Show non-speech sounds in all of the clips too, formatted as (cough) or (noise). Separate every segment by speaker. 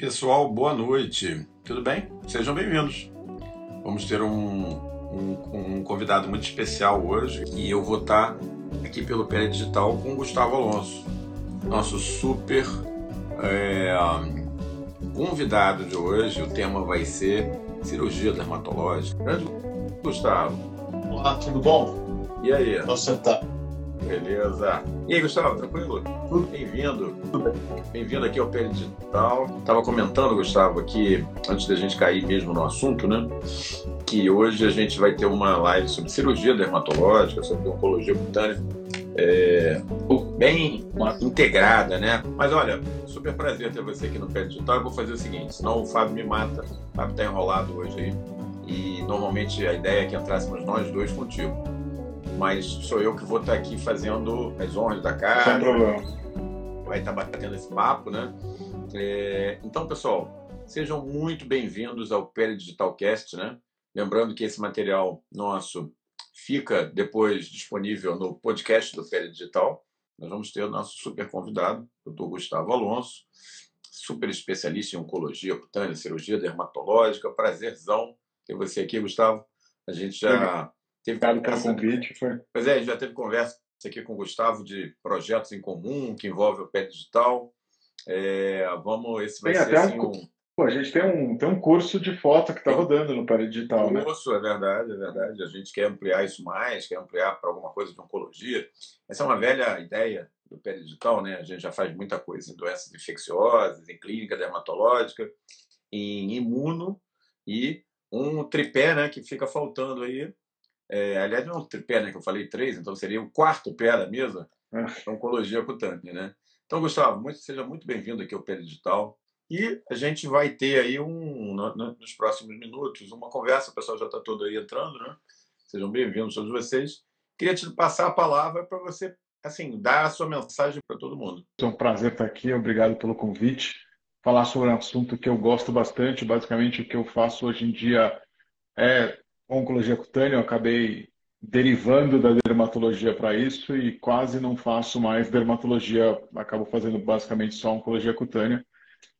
Speaker 1: Pessoal, boa noite. Tudo bem? Sejam bem-vindos. Vamos ter um, um, um, convidado muito especial hoje e eu vou estar aqui pelo Pé Digital com o Gustavo Alonso, nosso super é, convidado de hoje. O tema vai ser cirurgia dermatológica. Grande Gustavo.
Speaker 2: Olá, tudo bom?
Speaker 1: E aí?
Speaker 2: Posso sentar?
Speaker 1: Beleza. E aí, Gustavo, tranquilo? Bem-vindo. Bem-vindo aqui ao Pé Digital. Estava comentando, Gustavo, aqui, antes da gente cair mesmo no assunto, né? Que hoje a gente vai ter uma live sobre cirurgia dermatológica, sobre oncologia cutânea. É, bem integrada, né? Mas olha, super prazer ter você aqui no Pé Digital. Eu vou fazer o seguinte, senão o Fábio me mata. O Fábio está enrolado hoje aí. E normalmente a ideia é que entrássemos nós dois contigo mas sou eu que vou estar aqui fazendo as honras da casa.
Speaker 2: Sem problema.
Speaker 1: Vai estar batendo esse papo, né? É, então, pessoal, sejam muito bem-vindos ao Pele Digital Cast, né? Lembrando que esse material nosso fica depois disponível no podcast do Pele Digital. Nós vamos ter o nosso super convidado, o Dr. Gustavo Alonso, super especialista em oncologia cutânea, cirurgia dermatológica. Prazerzão ter você aqui, Gustavo. A gente já
Speaker 2: Teve Obrigado pelo convite. Foi.
Speaker 1: Pois é, já teve conversa aqui com o Gustavo de projetos em comum que envolve o pé digital. É, vamos, esse vai
Speaker 2: tem
Speaker 1: ser assim,
Speaker 2: um... Pô, a gente tem um, tem um curso de foto que está rodando no Pé Digital,
Speaker 1: um
Speaker 2: né?
Speaker 1: Curso, é verdade, é verdade. A gente quer ampliar isso mais, quer ampliar para alguma coisa de oncologia. Essa é uma velha ideia do Pé Digital, né? A gente já faz muita coisa em doenças infecciosas, em clínica dermatológica, em imuno e um tripé, né, que fica faltando aí, é, aliás, não é um tripé, né, que eu falei três, então seria o quarto pé da mesa, é. oncologia cutânea. Né? Então, Gustavo, muito, seja muito bem-vindo aqui ao Pé Digital. E a gente vai ter aí, um, no, no, nos próximos minutos, uma conversa. O pessoal já está todo aí entrando, né? Sejam bem-vindos todos vocês. Queria te passar a palavra para você, assim, dar a sua mensagem para todo mundo.
Speaker 2: É um prazer estar aqui. Obrigado pelo convite. Falar sobre um assunto que eu gosto bastante. Basicamente, o que eu faço hoje em dia é oncologia cutânea, eu acabei derivando da dermatologia para isso e quase não faço mais dermatologia, acabo fazendo basicamente só oncologia cutânea.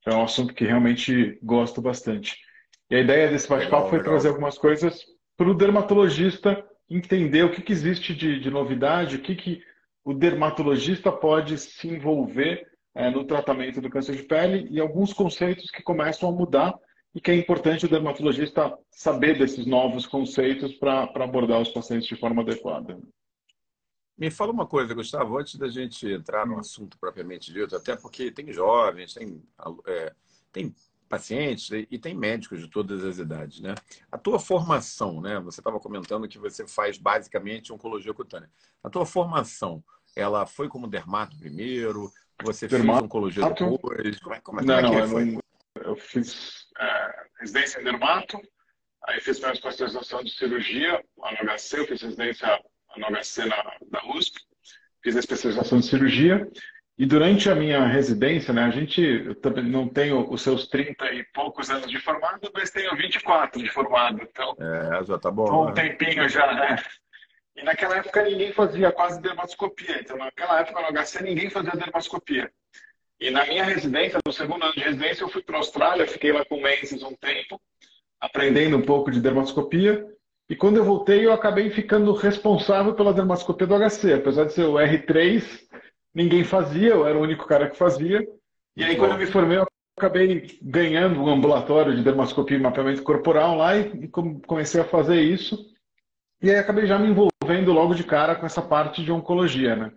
Speaker 2: Então, é um assunto que realmente gosto bastante. E a ideia desse bate-papo foi legal. trazer algumas coisas para o dermatologista entender o que, que existe de, de, novidade, o que, que o dermatologista pode se envolver é, no tratamento do câncer de pele e alguns conceitos que começam a mudar e que é importante o dermatologista saber desses novos conceitos para abordar os pacientes de forma adequada.
Speaker 1: Me fala uma coisa, Gustavo, antes da gente entrar no assunto propriamente dito, até porque tem jovens, tem, é, tem pacientes e tem médicos de todas as idades, né? A tua formação, né? Você estava comentando que você faz basicamente oncologia cutânea. A tua formação, ela foi como dermato primeiro? Você dermato. fez oncologia depois? Como é, como é,
Speaker 2: não,
Speaker 1: como é
Speaker 2: que não, foi? eu fiz é, residência em dermato, aí fiz minha especialização de cirurgia lá no HC, eu fiz residência no HC na, da USP, fiz a especialização de cirurgia, e durante a minha residência, né, a gente, eu também não tenho os seus 30 e poucos anos de formado, mas tenho 24 de formado, então...
Speaker 1: É, já tá bom.
Speaker 2: Um né? tempinho já, né? E naquela época ninguém fazia quase dermatoscopia, então naquela época no HC ninguém fazia dermatoscopia. E na minha residência, no segundo ano de residência, eu fui para a Austrália, fiquei lá com o Menzies um tempo, aprendendo um pouco de dermatoscopia. E quando eu voltei, eu acabei ficando responsável pela dermatoscopia do HC. Apesar de ser o R3, ninguém fazia, eu era o único cara que fazia. E aí, quando eu me formei, eu acabei ganhando um ambulatório de dermatoscopia e mapeamento corporal lá e comecei a fazer isso. E aí acabei já me envolvendo logo de cara com essa parte de oncologia, né?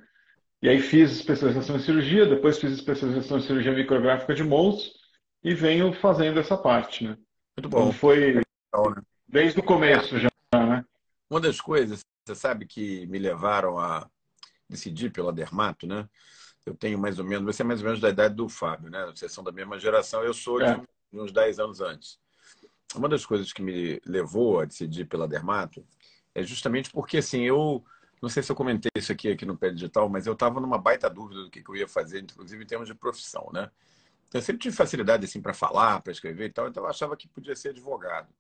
Speaker 2: E aí fiz especialização em cirurgia, depois fiz especialização em cirurgia micrográfica de mols e venho fazendo essa parte, né?
Speaker 1: Muito bom. Então
Speaker 2: foi né? desde o começo já, né?
Speaker 1: Uma das coisas, você sabe, que me levaram a decidir pela Dermato, né? Eu tenho mais ou menos, você é mais ou menos da idade do Fábio, né? Vocês são da mesma geração, eu sou é. de uns 10 anos antes. Uma das coisas que me levou a decidir pela Dermato é justamente porque, assim, eu não sei se eu comentei isso aqui, aqui no Pé Digital, mas eu estava numa baita dúvida do que, que, eu ia fazer, inclusive em termos de profissão, né? Eu sempre tive facilidade assim para falar, para escrever e tal, então eu achava que podia ser advogado.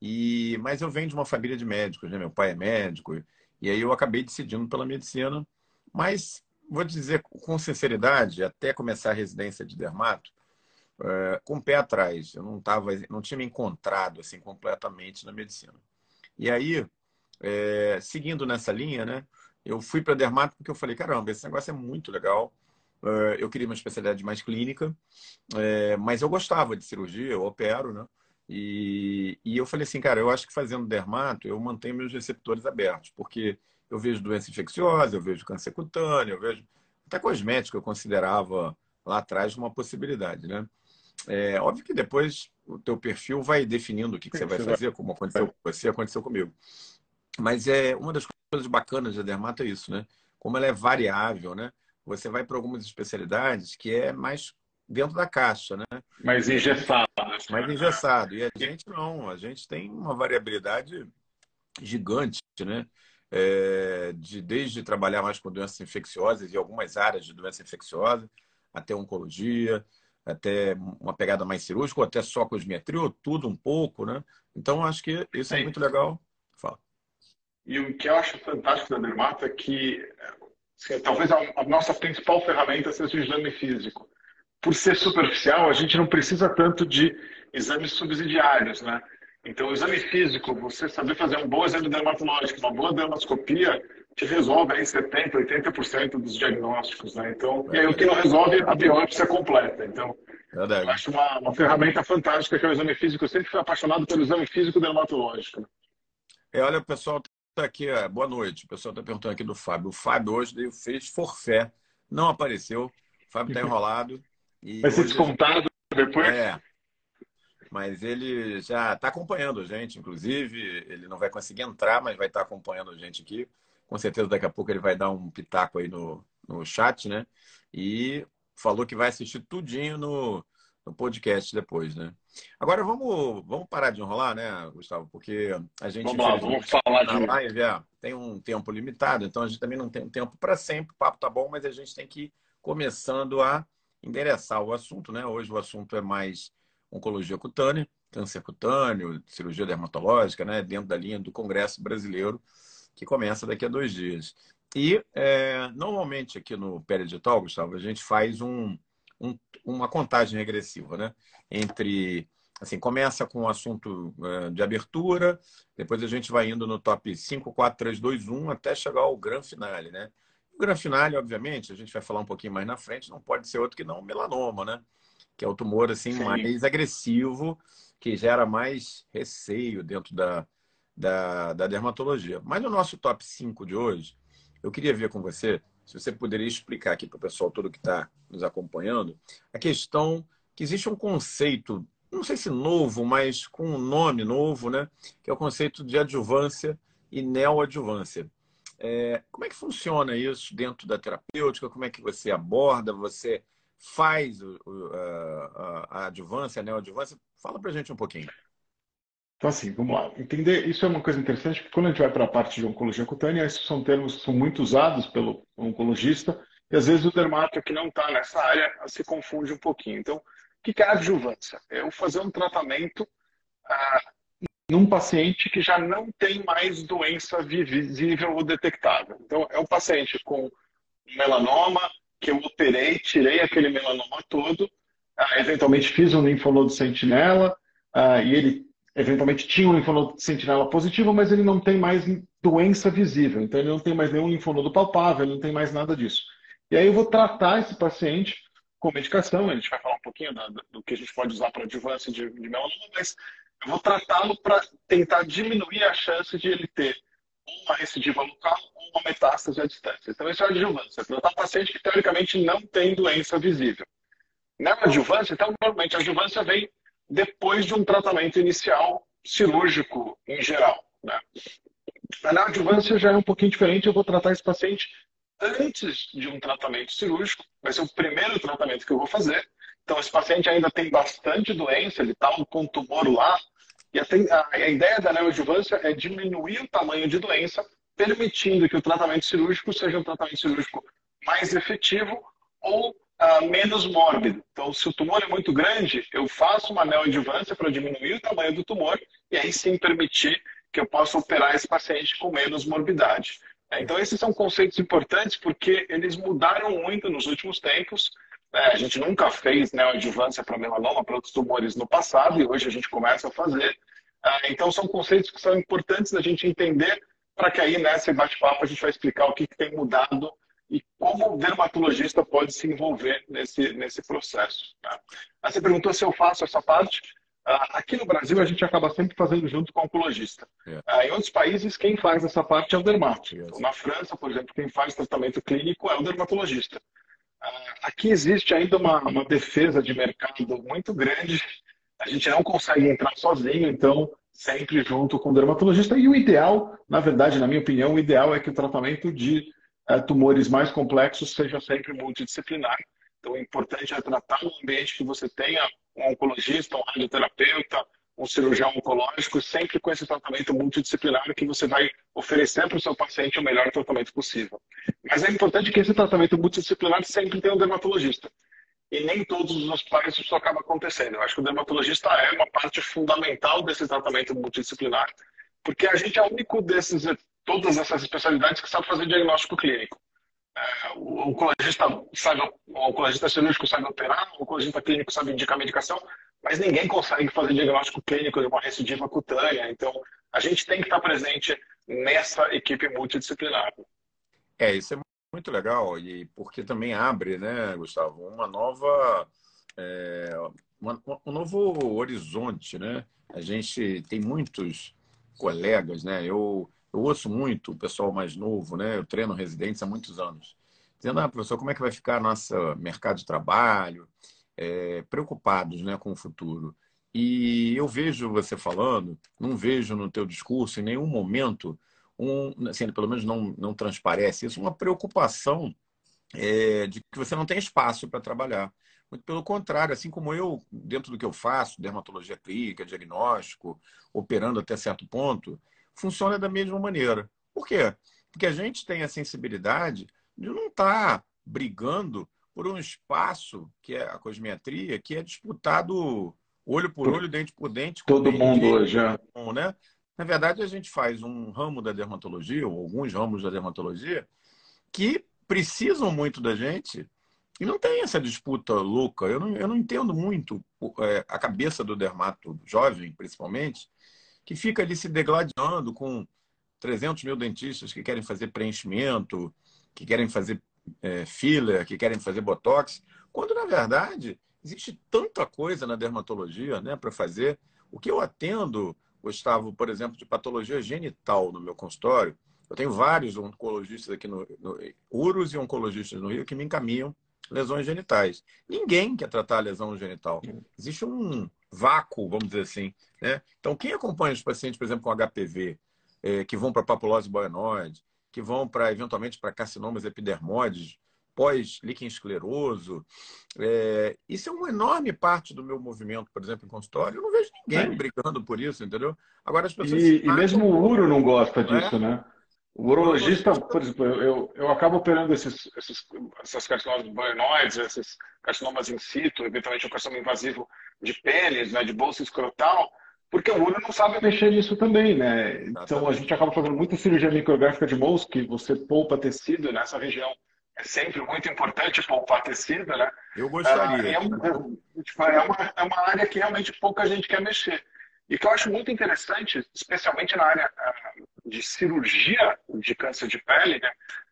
Speaker 1: E mas eu venho de uma família de médicos, né? Meu pai é médico e aí eu acabei decidindo pela medicina, mas vou dizer com sinceridade, até começar a residência de dermato, é, com o pé atrás. Eu não tava, não tinha me encontrado assim completamente na medicina. E aí, é, seguindo nessa linha, né, eu fui para dermato porque eu falei, caramba, esse negócio é muito legal. É, eu queria uma especialidade mais clínica, é, mas eu gostava de cirurgia, eu opero, né? E, e eu falei assim, cara, eu acho que fazendo dermato eu mantenho meus receptores abertos, porque eu vejo doença infecciosa, eu vejo câncer cutâneo, eu vejo até cosmético eu considerava lá atrás uma possibilidade, né? É óbvio que depois o teu perfil vai definindo o que, que você vai fazer, como aconteceu com você, aconteceu comigo. Mas é uma das coisas bacanas da dermato é isso, né? Como ela é variável, né? Você vai para algumas especialidades que é mais dentro da caixa, né?
Speaker 2: Mais engessado.
Speaker 1: Mais engessado. E a gente não, a gente tem uma variabilidade gigante, né? É, de, desde trabalhar mais com doenças infecciosas e algumas áreas de doença infecciosa, até oncologia, até uma pegada mais cirúrgica, ou até só cosmetria, ou tudo um pouco, né? Então, acho que isso é muito legal.
Speaker 2: E o que eu acho fantástico da Dermato é que assim, talvez a, nossa principal ferramenta seja o exame físico. Por ser superficial, a gente não precisa tanto de exames subsidiários, né? Então, o exame físico, você saber fazer um bom exame dermatológico, uma boa dermatoscopia, te resolve aí 70%, 80% dos diagnósticos, né? Então, e aí o que não resolve a biópsia completa. Então, Verdade. eu acho uma, uma ferramenta fantástica que é o exame físico. Eu sempre fui apaixonado pelo exame físico dermatológico.
Speaker 1: É, olha, pessoal está aqui, é, boa noite. O pessoal está perguntando aqui do Fábio. O Fábio hoje fez forfé, não apareceu. O Fábio está enrolado.
Speaker 2: E Vai ser descontado depois?
Speaker 1: É. Mas ele já está acompanhando a gente, inclusive. Ele não vai conseguir entrar, mas vai estar tá acompanhando a gente aqui com certeza daqui a pouco ele vai dar um pitaco aí no, no chat, né? E falou que vai assistir tudinho no, no podcast depois, né? Agora vamos, vamos parar de enrolar, né, Gustavo? Porque a gente
Speaker 2: vamos lá, vamos falar
Speaker 1: de live é, tem um tempo limitado, então a gente também não tem um tempo para sempre. O papo tá bom, mas a gente tem que ir começando a endereçar o assunto, né? Hoje o assunto é mais oncologia cutânea, câncer cutâneo, cirurgia dermatológica, né? Dentro da linha do Congresso Brasileiro que começa daqui a dois dias. E é, normalmente aqui no Peridital, Gustavo, a gente faz um, um, uma contagem regressiva, né? Entre assim, começa com o assunto é, de abertura, depois a gente vai indo no top 5, 4, 3, 2, 1, até chegar ao grande finale, né? O grande finale, obviamente, a gente vai falar um pouquinho mais na frente, não pode ser outro que não o melanoma, né? Que é o tumor assim Sim. mais agressivo, que gera mais receio dentro da, da, da dermatologia. Mas no nosso top 5 de hoje, eu queria ver com você se você poderia explicar aqui para o pessoal todo que está nos acompanhando a questão que existe um conceito, não sei se novo, mas com um nome novo, né? Que é o conceito de adjuvância e neoadjuvância. É, como é que funciona isso dentro da terapêutica? Como é que você aborda? Você faz o, a, a adjuvância, a neoadjuvância? Fala para gente um pouquinho.
Speaker 2: Então, assim, vamos lá. Entender, isso é uma coisa interessante, porque quando a gente vai para a parte de oncologia cutânea, esses são termos que são muito usados pelo oncologista, e às vezes o dermato que não está nessa área se confunde um pouquinho. Então, o que é adjuvância? É eu fazer um tratamento ah, num paciente que já não tem mais doença visível ou detectável. Então, é um paciente com melanoma, que eu operei, tirei aquele melanoma todo, ah, eventualmente fiz um linfonodo sentinela, ah, e ele eventualmente tinha um linfonodo sentinela positivo, mas ele não tem mais doença visível. Então, ele não tem mais nenhum linfonodo palpável, ele não tem mais nada disso. E aí eu vou tratar esse paciente com medicação, a gente vai falar um pouquinho do, do que a gente pode usar para adjuvância de, de melanoma, mas eu vou tratá-lo para tentar diminuir a chance de ele ter uma recidiva local ou uma metástase à distância. Então, isso é adjuvância. Tratar um paciente que, teoricamente, não tem doença visível. Na adjuvância, então, normalmente, a adjuvância vem depois de um tratamento inicial cirúrgico em geral. Né? A neoadjuvância já é um pouquinho diferente, eu vou tratar esse paciente antes de um tratamento cirúrgico, vai ser o primeiro tratamento que eu vou fazer. Então, esse paciente ainda tem bastante doença, ele está com tumor lá, e a, a, ideia da neoadjuvância é diminuir o tamanho de doença, permitindo que o tratamento cirúrgico seja um tratamento cirúrgico mais efetivo ou uh, menos mórbido. Então, se o tumor é muito grande, eu faço uma neoadjuvância para diminuir o tamanho do tumor e aí sim permitir que eu possa operar esse paciente com menos morbidade. Então, esses são conceitos importantes porque eles mudaram muito nos últimos tempos Né? A gente nunca fez neoadjuvância para melanoma, para outros tumores no passado, e hoje a gente começa a fazer. Ah, então, são conceitos que são importantes da gente entender, para que aí, nesse bate-papo, a gente vai explicar o que, que tem mudado e como o dermatologista pode se envolver nesse, nesse processo. Tá? Você perguntou se eu faço essa parte. Ah, aqui no Brasil, a gente acaba sempre fazendo junto com o oncologista. Yeah. É. Em outros países, quem faz essa parte é o dermato. Yes. Então, na França, por exemplo, quem faz tratamento clínico é o dermatologista. Ah, aqui existe ainda uma, uma defesa de mercado muito grande. A gente não consegue entrar sozinho, então sempre junto com o dermatologista. E o ideal, na verdade, na minha opinião, o ideal é que o tratamento de tumores mais complexos seja sempre multidisciplinar. Então, o importante é tratar um ambiente que você tenha um oncologista, um radioterapeuta, um cirurgião oncológico, sempre com esse tratamento multidisciplinar que você vai oferecer para o seu paciente o melhor tratamento possível. Mas é importante que esse tratamento multidisciplinar sempre tenha um dermatologista. E nem todos os hospitais isso acaba acontecendo. Eu acho que o dermatologista é uma parte fundamental desse tratamento multidisciplinar, porque a gente é o único desses, todas essas especialidades que sabe fazer diagnóstico clínico. É, o oncologista sabe, o oncologista cirúrgico sabe operar, o oncologista clínico sabe indicar medicação, mas ninguém consegue fazer diagnóstico clínico de uma recidiva cutânea. Então, a gente tem que estar presente nessa equipe multidisciplinar.
Speaker 1: É, isso é muito legal, e porque também abre, né, Gustavo, uma nova. É, uma, um novo horizonte, né? A gente tem muitos colegas, né? Eu eu ouço muito o pessoal mais novo, né? Eu treino residentes há muitos anos, dizendo, ah, professor, como é que vai ficar nosso mercado de trabalho? É, preocupados né, com o futuro. E eu vejo você falando, não vejo no teu discurso em nenhum momento, um, assim, pelo menos não, não transparece isso, uma preocupação é, de que você não tem espaço para trabalhar. Muito pelo contrário, assim como eu, dentro do que eu faço, dermatologia clínica, diagnóstico, operando até certo ponto, funciona da mesma maneira. Por quê? Porque a gente tem a sensibilidade de não estar tá brigando por um espaço, que é a cosmetria, que é disputado olho por olho, dente por dente.
Speaker 2: Todo mundo hoje. É.
Speaker 1: Né? Na verdade, a gente faz um ramo da dermatologia, ou alguns ramos da dermatologia, que precisam muito da gente e não tem essa disputa louca. Eu não, eu não entendo muito é, a cabeça do dermato jovem, principalmente, que fica ali se degladiando com 300 mil dentistas que querem fazer preenchimento, que querem fazer é, filler, que querem fazer botox, quando na verdade existe tanta coisa na dermatologia né, para fazer. O que eu atendo, Gustavo, por exemplo, de patologia genital no meu consultório, eu tenho vários oncologistas aqui no, no uros e oncologistas no Rio que me encaminham lesões genitais. Ninguém quer tratar a lesão genital. Existe um vácuo, vamos dizer assim. Né? Então, quem acompanha os pacientes, por exemplo, com HPV, é, que vão para papulose boenoide, que vão para, eventualmente, para carcinomas epidermoides, pós-líquen escleroso, é, isso é uma enorme parte do meu movimento, por exemplo, em consultório. Eu não vejo ninguém é. brigando por isso, entendeu?
Speaker 2: Agora as pessoas. E, e mesmo o Uro não gosta disso, né? O urologista, por exemplo, eu, eu acabo operando esses, esses, essas carcinomas boenoides, esses carcinomas in situ, eventualmente um carcinoma invasivo de pênis, né, de bolsa escrotal, porque o uro não sabe mexer nisso também, né? Então a gente acaba fazendo muita cirurgia micrográfica de mãos, que você poupa tecido nessa região. É sempre muito importante poupar tecido, né?
Speaker 1: Eu gostaria.
Speaker 2: Ah, é, um, é, uma, é uma área que realmente pouca gente quer mexer. E que eu acho muito interessante, especialmente na área ah, de cirurgia de câncer de pele, né?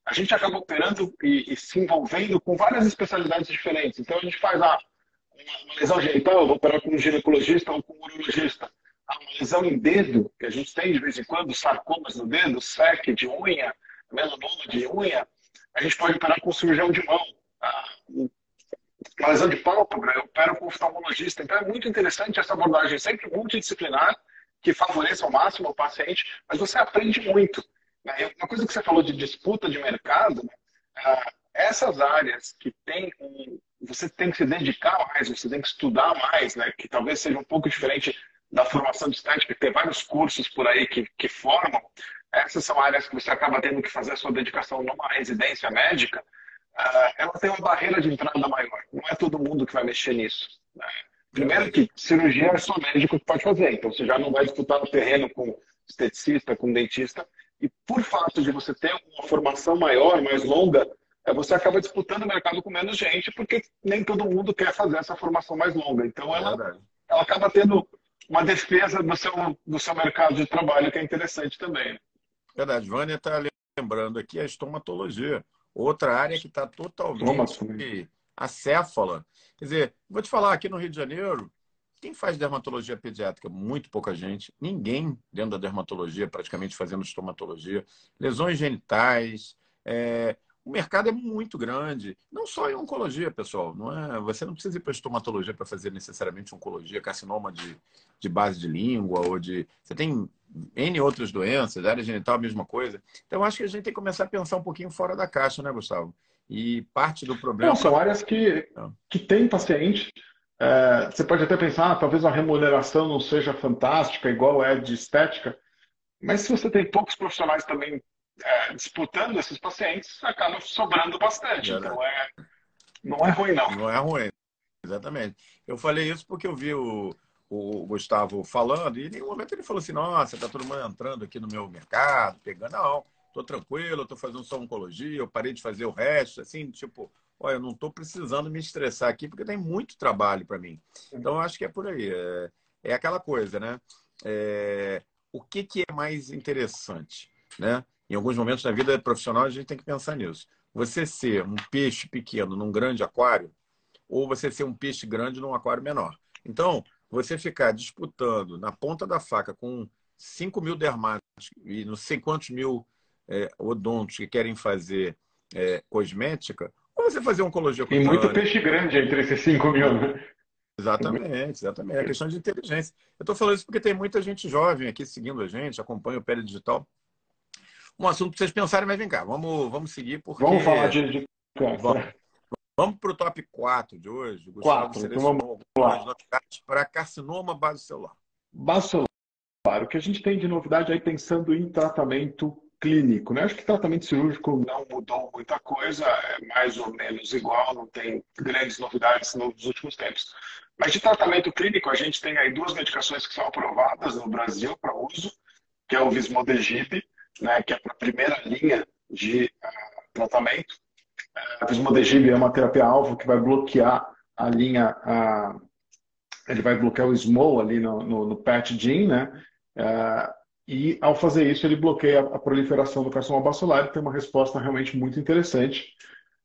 Speaker 2: a gente acaba operando e, e, se envolvendo com várias especialidades diferentes. Então a gente faz ah, uma, lesão genital, eu vou operar com um ginecologista ou com um urologista. Ah, uma lesão em dedo, que a gente tem de vez em quando, sarcomas no dedo, SEC de unha, melanoma de unha, a gente pode operar com um cirurgião de mão. Ah, uma lesão de pálpebra, eu opero com oftalmologista. Então é muito interessante essa abordagem sempre multidisciplinar, que favoreça ao máximo o paciente, mas você aprende muito. Né? Uma coisa que você falou de disputa de mercado, né? Ah, essas áreas que tem um, você tem que se dedicar mais, você tem que estudar mais, né? que talvez seja um pouco diferente da formação de estética, tem vários cursos por aí que, que formam, essas são áreas que você acaba tendo que fazer a sua dedicação numa residência médica, uh, ela tem uma barreira de entrada maior. Não é todo mundo que vai mexer nisso. Né? Primeiro que cirurgia é só médico que pode fazer, então você já não vai disputar no terreno com esteticista, com dentista, e por fato de você ter uma formação maior, mais longa, é, você acaba disputando o mercado com menos gente, porque nem todo mundo quer fazer essa formação mais longa. Então, ela, ela acaba tendo uma defesa do seu, do seu mercado de trabalho, que é interessante também.
Speaker 1: Verdade. Vânia está lembrando aqui a estomatologia, outra área que está totalmente acéfala. Quer dizer, vou te falar, aqui no Rio de Janeiro, quem faz dermatologia pediátrica? Muito pouca gente. Ninguém dentro da dermatologia, praticamente fazendo estomatologia. Lesões genitais. É... O mercado é muito grande. Não só em oncologia, pessoal. Não é... Você não precisa ir para estomatologia para fazer necessariamente oncologia, carcinoma de, de base de língua ou de. Você tem N outras doenças, área genital, a mesma coisa. Então, acho que a gente tem que começar a pensar um pouquinho fora da caixa, né, Gustavo? E parte do problema.
Speaker 2: Não, são áreas que, ah. que tem paciente é, você pode até pensar, ah, talvez a remuneração não seja fantástica, igual é de estética, mas se você tem poucos profissionais também é, disputando esses pacientes, acaba sobrando bastante. Então, é, não é ruim, não.
Speaker 1: Não é ruim, exatamente. Eu falei isso porque eu vi o, o Gustavo falando, e em nenhum momento ele falou assim: nossa, está todo mundo entrando aqui no meu mercado, pegando. Não, estou tranquilo, estou fazendo só oncologia, eu parei de fazer o resto, assim, tipo olha, eu não estou precisando me estressar aqui porque tem muito trabalho para mim. Então, acho que é por aí. É, é aquela coisa, né? É, o que, que é mais interessante, né? Em alguns momentos da vida profissional, a gente tem que pensar nisso. Você ser um peixe pequeno num grande aquário ou você ser um peixe grande num aquário menor. Então, você ficar disputando na ponta da faca com 5 mil dermatos e não sei quantos mil é, odontos que querem fazer é, cosmética, como você fazer oncologia
Speaker 2: Tem muito peixe grande entre esses 5 mil, né?
Speaker 1: Exatamente, exatamente. É questão de inteligência. Eu estou falando isso porque tem muita gente jovem aqui seguindo a gente, acompanha o Pele Digital. Um assunto para vocês pensarem, mas vem cá, vamos, vamos seguir porque...
Speaker 2: Vamos falar de... de...
Speaker 1: Vamos, vamos para o top 4 de hoje.
Speaker 2: Gustavo 4, então vamos lá.
Speaker 1: Para carcinoma base celular.
Speaker 2: Base celular. O que a gente tem de novidade aí pensando em tratamento clínico. Né? Acho que tratamento cirúrgico não mudou muita coisa, é mais ou menos igual, não tem grandes novidades nos últimos tempos. Mas de tratamento clínico, a gente tem aí duas medicações que são aprovadas no Brasil para uso, que é o Vismodegib, né, que é para a primeira linha de uh, tratamento. Uh, Vismodegib é uma terapia-alvo que vai bloquear a linha, uh, ele vai bloquear o SMO ali no, no, no PET gene, né? Uh, e, ao fazer isso, ele bloqueia a proliferação do carcinoma bacelar e tem uma resposta realmente muito interessante.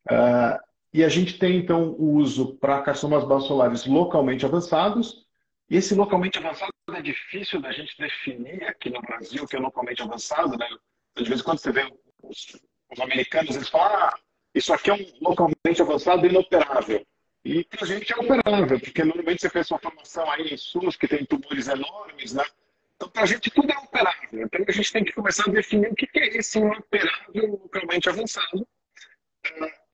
Speaker 2: Uh, e a gente tem, então, o uso para carcinomas bacelares localmente avançados. E esse localmente avançado é difícil da gente definir aqui no Brasil, que é localmente avançado. Né? De vez em quando você vê os, os americanos, eles falam, ah, isso aqui é um localmente avançado inoperável. E para a gente é operável, porque normalmente você fez sua formação aí em SUS, que tem tumores enormes, né? Então, para a gente, tudo é operável. Então, a gente tem que começar a definir o que é esse operável localmente avançado.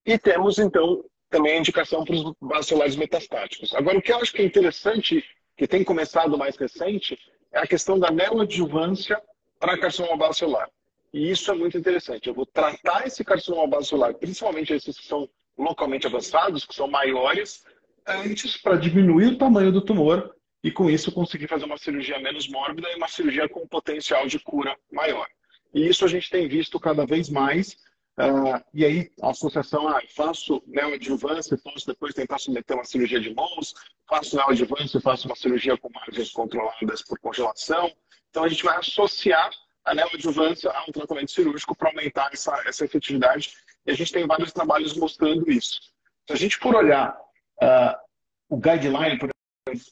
Speaker 2: E temos, então, também a indicação para os vasculares metastáticos. Agora, o que eu acho que é interessante, que tem começado mais recente, é a questão da neoadjuvância para carcinoma basolar. E isso é muito interessante. Eu vou tratar esse carcinoma basolar, principalmente esses que são localmente avançados, que são maiores, antes para diminuir o tamanho do tumor e com isso conseguir fazer uma cirurgia menos mórbida e uma cirurgia com potencial de cura maior. E isso a gente tem visto cada vez mais. Uh, e aí a associação, ah, faço neoadjuvância, posso depois tentar submeter uma cirurgia de mãos, faço neoadjuvância, faço uma cirurgia com margens controladas por congelação. Então a gente vai associar a neoadjuvância a um tratamento cirúrgico para aumentar essa, essa efetividade. E a gente tem vários trabalhos mostrando isso. Se a gente for olhar uh, o guideline, por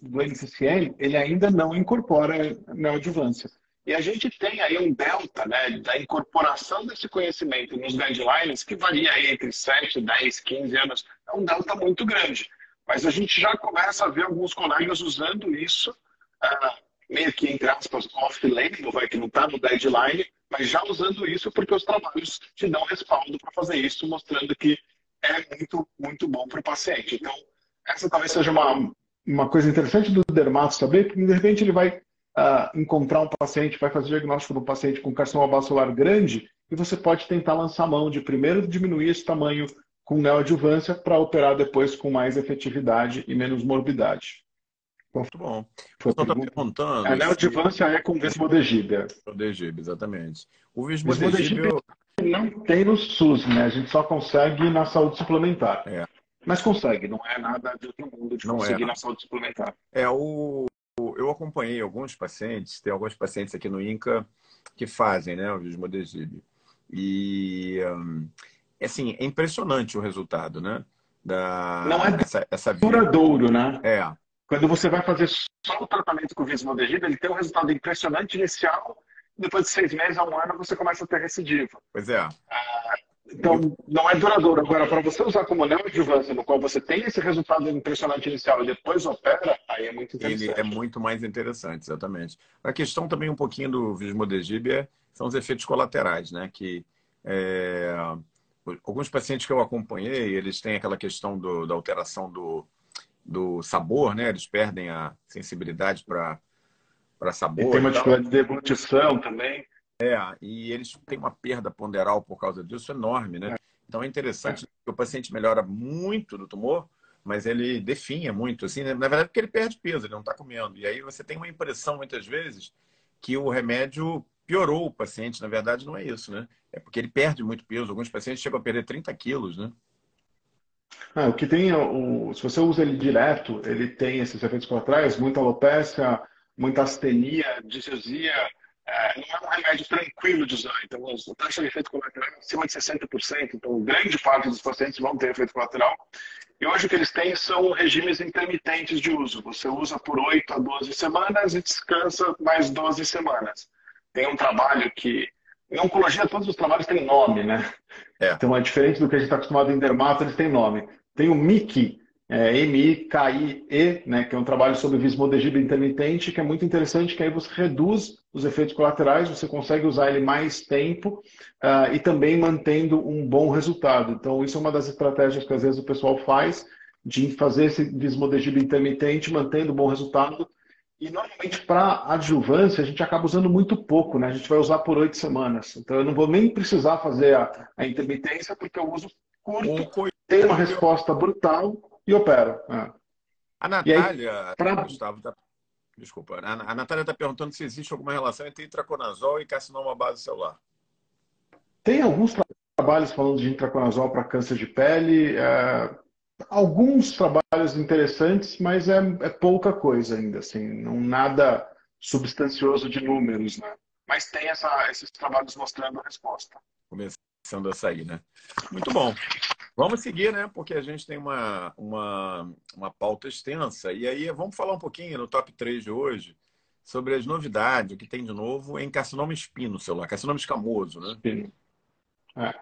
Speaker 2: do NCCN, ele ainda não incorpora neoadjuvância. E a gente tem aí um delta né, da incorporação desse conhecimento nos guidelines que varia entre 7, 10, 15 anos. É um delta muito grande. Mas a gente já começa a ver alguns colegas usando isso, uh, meio que, entre aspas, off-label, vai que não está no guideline, mas já usando isso porque os trabalhos te dão respaldo para fazer isso, mostrando que é muito, muito bom para o paciente. Então, essa talvez seja uma, uma coisa interessante do dermato saber, porque de repente ele vai uh, encontrar um paciente, vai fazer diagnóstico do paciente com carcinoma bacelar grande, e você pode tentar lançar mão de primeiro diminuir esse tamanho com neoadjuvância para operar depois com mais efetividade e menos morbidade.
Speaker 1: Muito bom. Foi tá perguntando.
Speaker 2: A neoadjuvância é com Vismodegib.
Speaker 1: Vismodegib, exatamente. O Vismodegib...
Speaker 2: não tem no SUS, né? A gente só consegue na saúde suplementar. É. Mas consegue, não é nada de outro mundo de não conseguir é. na saúde suplementar.
Speaker 1: É, o, eu acompanhei alguns pacientes, tem alguns pacientes aqui no INCA que fazem né, o Vismodegib. E, um, assim, é impressionante o resultado, né?
Speaker 2: Da, não é essa, essa duradouro, né?
Speaker 1: É.
Speaker 2: Quando você vai fazer só o tratamento com o Vismodegib, ele tem um resultado impressionante inicial, depois de seis meses a um ano você começa a ter recidiva.
Speaker 1: Pois é.
Speaker 2: Ah, então, não é duradouro. Agora, para você usar como neoadjuvância, no qual você tem esse resultado impressionante inicial e depois opera, aí é muito interessante.
Speaker 1: Ele é muito mais interessante, exatamente. A questão também um pouquinho do Vismodegib é, são os efeitos colaterais, né? Que é, alguns pacientes que eu acompanhei, eles têm aquela questão do, da alteração do, do sabor, né? Eles perdem a sensibilidade para sabor.
Speaker 2: E tem uma dificuldade de deglutição também.
Speaker 1: É, e eles têm uma perda ponderal por causa disso enorme, né? Então é interessante é. que o paciente melhora muito do tumor, mas ele definha muito, assim, né? na verdade porque ele perde peso, ele não está comendo. E aí você tem uma impressão, muitas vezes, que o remédio piorou o paciente. Na verdade, não é isso, né? É porque ele perde muito peso. Alguns pacientes chegam a perder 30 quilos, né?
Speaker 2: Ah, o que tem, o, se você usa ele direto, ele tem esses efeitos colaterais, muita alopecia, muita astenia, disgesia, é, não é um remédio tranquilo de usar. Então, a taxa de efeito colateral é acima de 60%. Então, grande parte dos pacientes vão ter efeito colateral. E hoje o que eles têm são regimes intermitentes de uso. Você usa por 8 a 12 semanas e descansa mais 12 semanas. Tem um trabalho que. Em oncologia, todos os trabalhos têm nome, né? É. Então, é diferente do que a gente está acostumado em dermato, eles têm nome. Tem o MIC, é, M-I-K-I-E, né, que é um trabalho sobre vismodegib intermitente, que é muito interessante, que aí você reduz os efeitos colaterais, você consegue usar ele mais tempo uh, e também mantendo um bom resultado. Então, isso é uma das estratégias que às vezes o pessoal faz, de fazer esse vismodegib intermitente, mantendo um bom resultado. E normalmente para adjuvância a gente acaba usando muito pouco, né? A gente vai usar por oito semanas. Então eu não vou nem precisar fazer a, a intermitência porque eu uso curto, tem uma resposta brutal e opera. É.
Speaker 1: A Natália, aí, pra... Gustavo, tá... desculpa, a Natália está perguntando se existe alguma relação entre intraconazol e carcinoma base celular.
Speaker 2: Tem alguns trabalhos falando de intraconazol para câncer de pele, é... alguns trabalhos interessantes, mas é, é, pouca coisa ainda, assim, não nada substancioso de números, né? Mas tem essa, esses trabalhos mostrando a resposta.
Speaker 1: Começando a sair, né? Muito bom. Vamos seguir, né? Porque a gente tem uma, uma, uma pauta extensa. E aí vamos falar um pouquinho no top 3 de hoje sobre as novidades, o que tem de novo em carcinoma espino celular, carcinoma escamoso, né?
Speaker 2: Espino. É.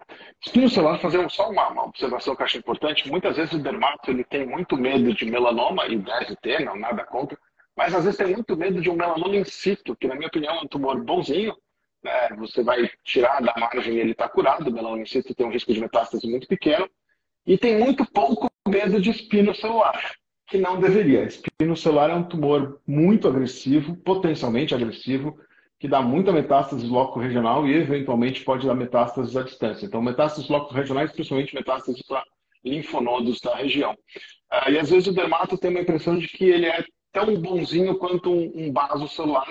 Speaker 2: Espino celular, fazer só uma, uma, observação que eu acho importante. Muitas vezes o dermato ele tem muito medo de melanoma, e deve ter, não nada contra, mas às vezes tem muito medo de um melanoma in situ, que na minha opinião é um tumor bonzinho, né? você vai tirar da margem e ele está curado, o melanoma in situ tem um risco de metástase muito pequeno, e tem muito pouco medo de espino celular, que não deveria. Espino celular é um tumor muito agressivo, potencialmente agressivo, que dá muita metástase loco-regional e, eventualmente, pode dar metástases à distância. Então, metástases loco-regionais, principalmente metástases para linfonodos da região. Ah, e, às vezes, o dermato tem uma impressão de que ele é tão bonzinho quanto um, um celular,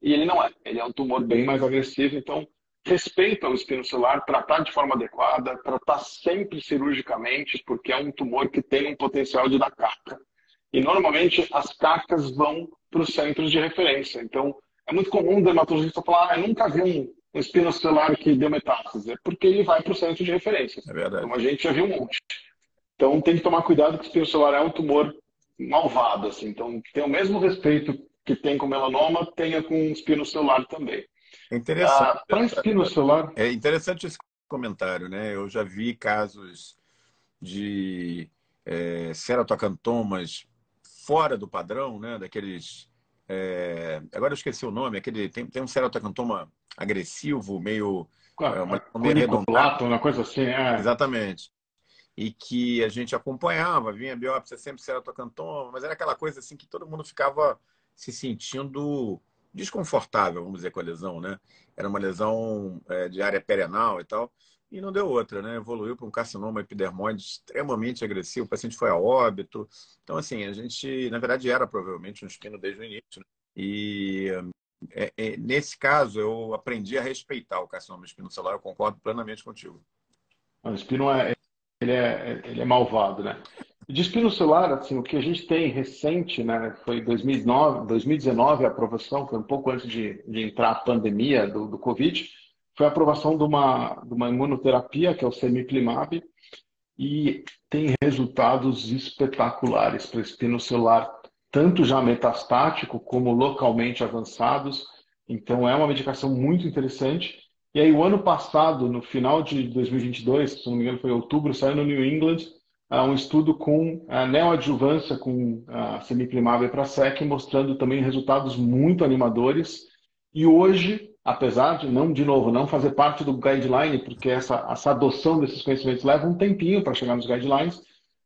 Speaker 2: e ele não é. Ele é um tumor bem mais agressivo, então respeita o espino celular, tratar de forma adequada, tratar sempre cirurgicamente, porque é um tumor que tem um potencial de dar caca. E normalmente as cacas vão para os centros de referência. Então, é muito comum o dermatologista falar: ah, eu nunca vi um, um espino celular que deu metástase. É porque ele vai para o centro de referência.
Speaker 1: É verdade.
Speaker 2: Então, a gente já viu um monte. Então, tem que tomar cuidado que o espino celular é um tumor malvado. Assim. Então, tem o mesmo respeito que tem com melanoma, tenha com espino celular também.
Speaker 1: É interessante. Ah,
Speaker 2: Para.
Speaker 1: É interessante esse comentário, né? Eu já vi casos de é, ceratocantomas fora do padrão, né? Daqueles. É, agora eu esqueci o nome, aquele tem, tem um ceratocantoma agressivo, meio.
Speaker 2: Claro, é, uma, meio uma coisa assim, é.
Speaker 1: Exatamente. E que a gente acompanhava, vinha biópsia sempre ceratocantoma, mas era aquela coisa assim que todo mundo ficava se sentindo desconfortável, vamos dizer, com a lesão, né? Era uma lesão é, de área perenal e tal, e não deu outra, né? Evoluiu para um carcinoma epidermoide extremamente agressivo, o paciente foi a óbito. Então, assim, a gente, na verdade, era provavelmente um espino desde o início. Né? E, é, é, nesse caso, eu aprendi a respeitar o carcinoma espinocelular, eu concordo plenamente contigo.
Speaker 2: O espino é, ele é, ele é malvado, né? De espino celular, assim, o que a gente tem recente, né, foi 2009, 2019 a aprovação, foi um pouco antes de, de entrar a pandemia do, do Covid, foi a aprovação de uma, de uma imunoterapia, que é o semiplimab, e tem resultados espetaculares para espino celular, tanto já metastático como localmente avançados. Então, é uma medicação muito interessante. E aí, o ano passado, no final de 2022, se não me engano, foi outubro, saiu no New England um estudo com a neoadjuvância com a semiplimab para SEC, mostrando também resultados muito animadores. E hoje, apesar de não, de novo, não fazer parte do guideline, porque essa, essa adoção desses conhecimentos leva um tempinho para chegar nos guidelines,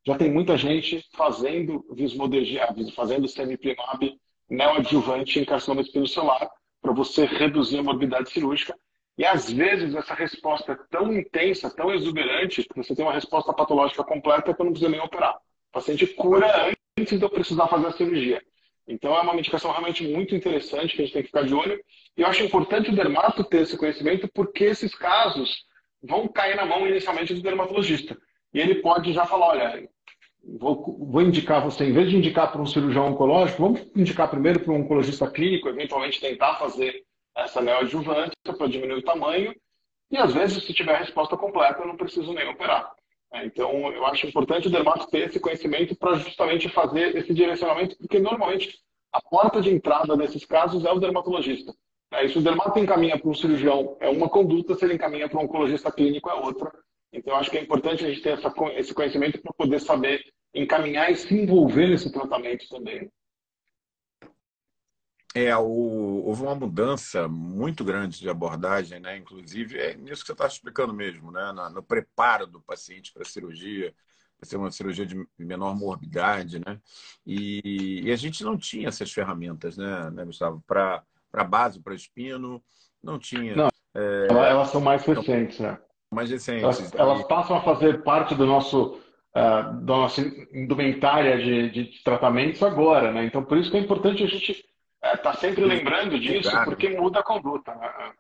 Speaker 2: já tem muita gente fazendo vismodeg, fazendo semiplimab neoadjuvante em carcinoma espinocelular para você reduzir a morbidade cirúrgica. E às vezes essa resposta é tão intensa, tão exuberante, que você tem uma resposta patológica completa que eu não precisa nem operar. O paciente cura antes de eu precisar fazer a cirurgia. Então é uma medicação realmente muito interessante que a gente tem que ficar de olho. E eu acho importante o dermato ter esse conhecimento porque esses casos vão cair na mão inicialmente do dermatologista. E ele pode já falar, olha, vou, vou indicar você, em vez de indicar para um cirurgião oncológico, vamos indicar primeiro para um oncologista clínico, eventualmente tentar fazer essa neoadjuvância para diminuir o tamanho. E às vezes, se tiver a resposta completa, eu não preciso nem operar. É, então, eu acho importante o dermato ter esse conhecimento para justamente fazer esse direcionamento, porque normalmente a porta de entrada nesses casos é o dermatologista. É, e se o dermato encaminha para um cirurgião, é uma conduta, se ele encaminha para um oncologista clínico, é outra. Então, eu acho que é importante a gente ter essa, esse conhecimento para poder saber encaminhar e se envolver nesse tratamento também.
Speaker 1: É, o, houve uma mudança muito grande de abordagem, né? Inclusive, é nisso que você está explicando mesmo, né? No, no preparo do paciente para a cirurgia, para ser uma cirurgia de menor morbidade, né? E, e, a gente não tinha essas ferramentas, né, né Gustavo? Para base, para espino, não tinha. Não,
Speaker 2: é... elas são mais recentes, né?
Speaker 1: Mais recentes.
Speaker 2: Elas, elas, passam a fazer parte do nosso, uh, da nossa indumentária de, de tratamentos agora, né? Então, por isso que é importante a gente é, tá sempre lembrando disso, porque muda a conduta. Né?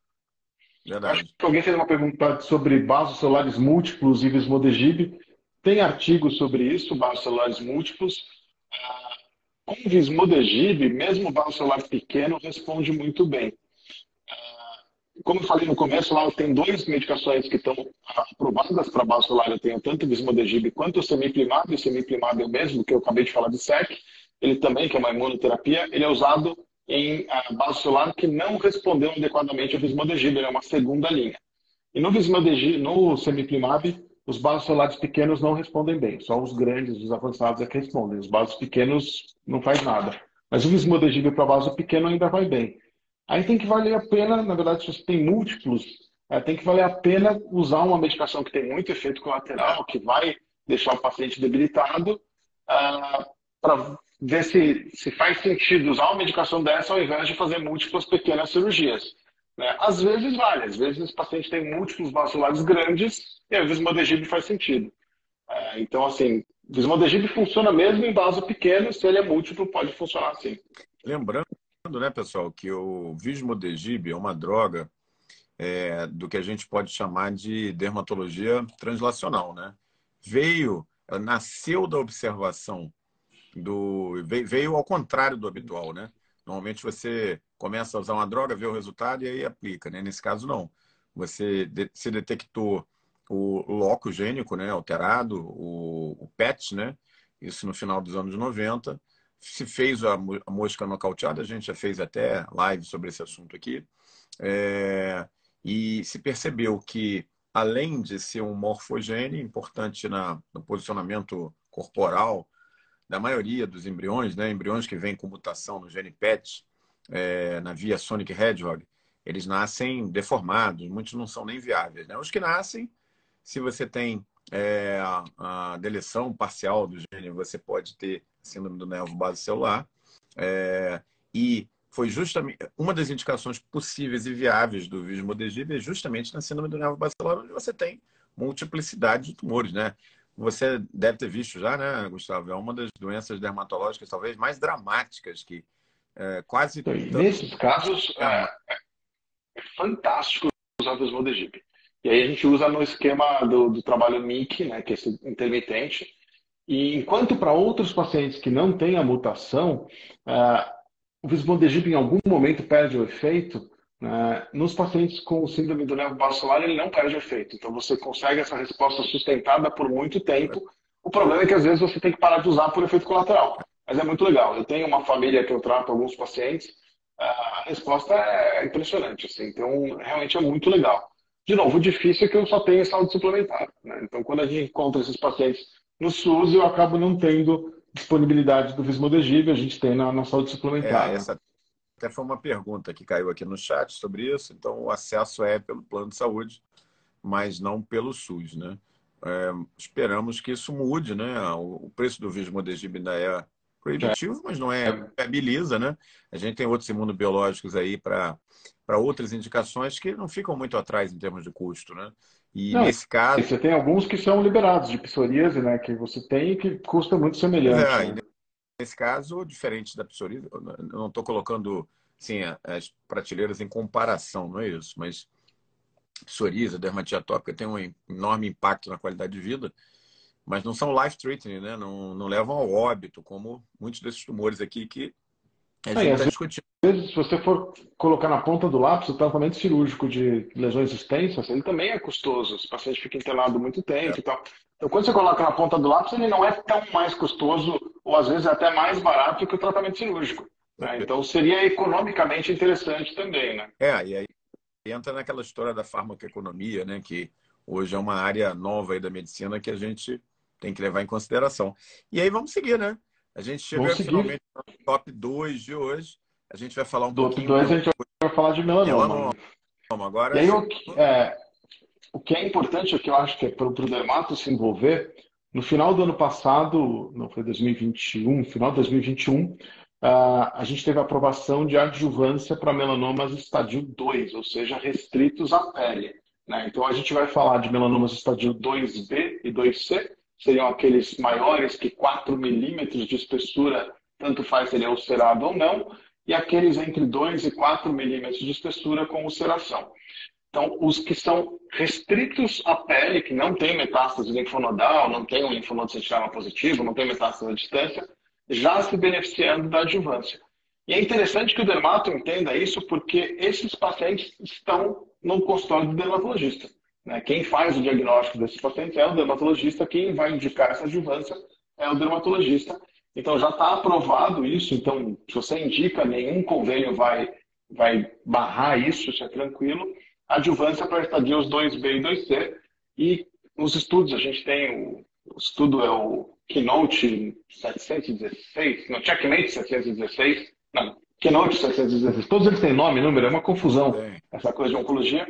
Speaker 2: Verdade. Acho que alguém fez uma pergunta sobre vasos celulares múltiplos e Vismodegib. Tem artigos sobre isso, vasos celulares múltiplos. Ah, com Vismodegib, mesmo vaso celular pequeno, responde muito bem. Ah, como eu falei no começo, lá tem duas medicações que estão aprovadas para vaso celular. Eu tenho tanto o Vismodegib quanto o semiplimab. O semiplimab é o mesmo que eu acabei de falar de SEC. Ele também, que é uma imunoterapia, ele é usado em base solar que não respondeu adequadamente ao Vismodegib, ele é uma segunda linha. E no Vismodegib, no Semiplimab, os bases solares pequenos não respondem bem, só os grandes, os avançados é que respondem. Os bases pequenos não faz nada. Mas o Vismodegib para base pequeno ainda vai bem. Aí tem que valer a pena, na verdade, se você tem múltiplos, é, tem que valer a pena usar uma medicação que tem muito efeito colateral, que vai deixar o paciente debilitado, uh, para ver se, se faz sentido usar uma medicação dessa ao invés de fazer múltiplas pequenas cirurgias. Né? Às vezes vale, às vezes o paciente tem múltiplos vasculares grandes e às vezes Vismodegib faz sentido. É, então, assim, Vismodegib funciona mesmo em vaso pequeno, se ele é múltiplo, pode funcionar assim.
Speaker 1: Lembrando, né, pessoal, que o Vismodegib é uma droga é, do que a gente pode chamar de dermatologia translacional, né? Veio, nasceu da observação do veio ao contrário do habitual, né? Normalmente você começa a usar uma droga, vê o resultado e aí aplica, né? Nesse caso não. Você se detectou o loco gênico, né, alterado, o, o PET, né? Isso no final dos anos 90. Se fez a, a mosca nocauteada, a gente já fez até live sobre esse assunto aqui. É, e se percebeu que, além de ser um morfogênio importante na, no posicionamento corporal, da maioria dos embriões, né, embriões que vêm com mutação no gene PET, é, na via Sonic Hedgehog, eles nascem deformados, muitos não são nem viáveis. Né? Os que nascem, se você tem é, a, deleção parcial do gene, você pode ter síndrome do nervo base celular. É, e foi justamente uma das indicações possíveis e viáveis do Vismodegib é justamente na síndrome do nervo basilar, onde você tem multiplicidade de tumores, né? Você deve ter visto já, né, Gustavo? É uma das doenças dermatológicas talvez mais dramáticas que é, quase.
Speaker 2: Então, nesses casos, é, é, é fantástico usar o Vismodegib. E aí a gente usa no esquema do, do trabalho MIC, né, que é esse intermitente. E enquanto para outros pacientes que não têm a mutação, uh, o Vismodegib em algum momento perde o efeito, nos pacientes com síndrome do nervo basilar ele não perde efeito. Então você consegue essa resposta sustentada por muito tempo. O problema é que às vezes você tem que parar de usar por efeito colateral. Mas é muito legal. Eu tenho uma família que eu trato alguns pacientes, a resposta é impressionante. Assim. Então, realmente é muito legal. De novo, o difícil é que eu só tenho saúde suplementar. Né? Então, quando a gente encontra esses pacientes no SUS, eu acabo não tendo disponibilidade do Vismodegib, a gente tem na, na saúde suplementar.
Speaker 1: É, essa até foi uma pergunta que caiu aqui no chat sobre isso. Então, o acesso é pelo plano de saúde, mas não pelo SUS, né? É, esperamos que isso mude, né? O, preço do Vismodegib ainda é proibitivo, mas não é, é viabiliza, né? A gente tem outros imunobiológicos aí para outras indicações que não ficam muito atrás em termos de custo, né? E não, nesse caso.
Speaker 2: Você tem alguns que são liberados de psoríase, né? Que você tem e que custa muito semelhante. É,
Speaker 1: né? Nesse caso, diferente da psoríase, não estou colocando assim, as prateleiras em comparação, não é isso? Mas psoríase, dermatite atópica tem um enorme impacto na qualidade de vida mas não são life-threatening, né? Não, não levam ao óbito, como muitos desses tumores aqui que gente está discutindo.
Speaker 2: Vezes, se você for colocar na ponta do lápis o tratamento cirúrgico de lesões extensas, ele também é custoso. O paciente fica internado muito tempo é. e tal. Então, quando você coloca na ponta do lápis, ele não é tão mais custoso, ou às vezes é até mais barato que o tratamento cirúrgico. Né? Então, seria economicamente interessante também, né?
Speaker 1: É, e aí entra naquela história da farmacoeconomia, né? Que hoje é uma área nova da medicina que a gente tem que levar em consideração. E aí vamos seguir, né? A gente chegou finalmente no top 2 de hoje. A gente vai falar um
Speaker 2: Do
Speaker 1: pouquinho...
Speaker 2: Top 2 a gente vai falar de melanoma. melanoma.
Speaker 1: Agora,
Speaker 2: e aí, o, que, é, o que é importante, o que eu acho que é para o dermato se envolver, no final do ano passado, não foi 2021, final de 2021, uh, a gente teve a aprovação de adjuvância para melanomas estadio 2, ou seja, restritos à pele. Né? Então, a gente vai falar de melanomas estadio 2B e 2C, seriam aqueles maiores que 4 milímetros de espessura, tanto faz se ele é ulcerado ou não, e aqueles entre 2 e 4 milímetros de espessura com ulceração. Então, os que são restritos à pele, que não tem metástase linfonodal, não tem um linfonodo sentinela positivo, não tem metástase à distância, já se beneficiando da adjuvância. E é interessante que o dermato entenda isso porque esses pacientes estão no consultório do dermatologista. Né? Quem faz o diagnóstico desses pacientes é o dermatologista, quem vai indicar essa adjuvância é o dermatologista. Então já está aprovado isso, então se você indica, nenhum convênio vai, vai barrar isso, isso é tranquilo. Adjuvância para estadios 2B e 2C. E nos estudos, a gente tem o, o estudo é o Keynote 716, não, Checkmate 716, não, Keynote 716. Todos eles têm nome, número, é uma confusão essa coisa de oncologia.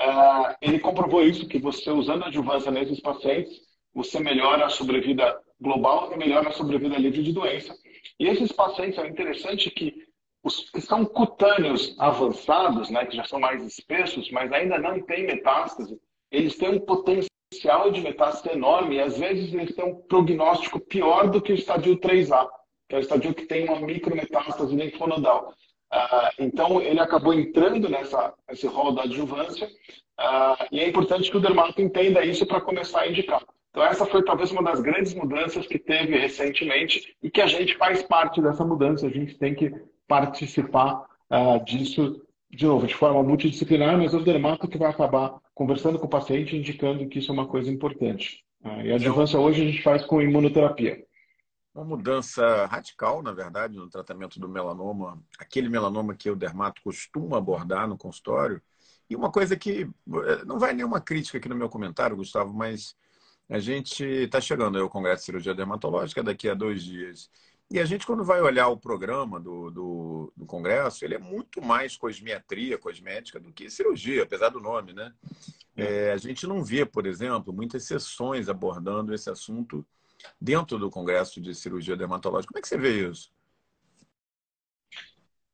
Speaker 2: Uh, ele comprovou isso, que você usando adjuvância nesses pacientes, você melhora a sobrevida global e melhora a sobrevida livre de doença. E esses pacientes, é interessante que os que são cutâneos avançados, né, que já são mais espessos, mas ainda não têm metástase, eles têm um potencial de metástase enorme e às vezes eles têm um prognóstico pior do que o estadio 3A, que é o estadio que tem uma micrometástase linfonodal. Ah, então, ele acabou entrando nessa, nesse rol da adjuvância uh, e é importante que o dermato entenda isso para começar a indicar. Então, essa foi talvez uma das grandes mudanças que teve recentemente e que a gente faz parte dessa mudança. A gente tem que participar uh, disso, de novo, de forma multidisciplinar, mas é o dermato que vai acabar conversando com o paciente, indicando que isso é uma coisa importante. e a adjuvância hoje a gente faz com imunoterapia
Speaker 1: uma mudança radical, na verdade, no tratamento do melanoma, aquele melanoma que o dermato costuma abordar no consultório. E uma coisa que eh, não vai nenhuma crítica aqui no meu comentário, Gustavo, mas a gente está chegando ao Congresso de Cirurgia Dermatológica daqui a dois dias. E a gente, quando vai olhar o programa do, do, do, Congresso, ele é muito mais cosmetria, cosmética, do que cirurgia, apesar do nome, né? É, a gente não vê, por exemplo, muitas sessões abordando esse assunto dentro do Congresso de Cirurgia Dermatológica. Como é que você vê isso?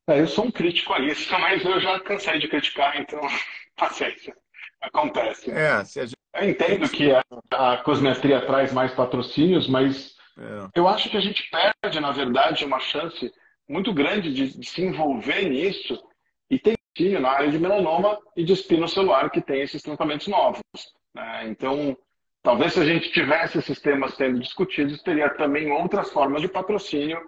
Speaker 2: É, eu sou um crítico a isso, mas eu já cansei de criticar, então (laughs) paciência. Acontece.
Speaker 1: É, gente...
Speaker 2: Eu entendo que a, a cosmetria traz mais patrocínios, mas é. eu acho que a gente perde, na verdade, uma chance muito grande de, de se envolver nisso e tem na área de melanoma e de espino celular que tem esses tratamentos novos. Né? Então, talvez se a gente tivesse esses temas sendo discutidos, teria também outras formas de patrocínio,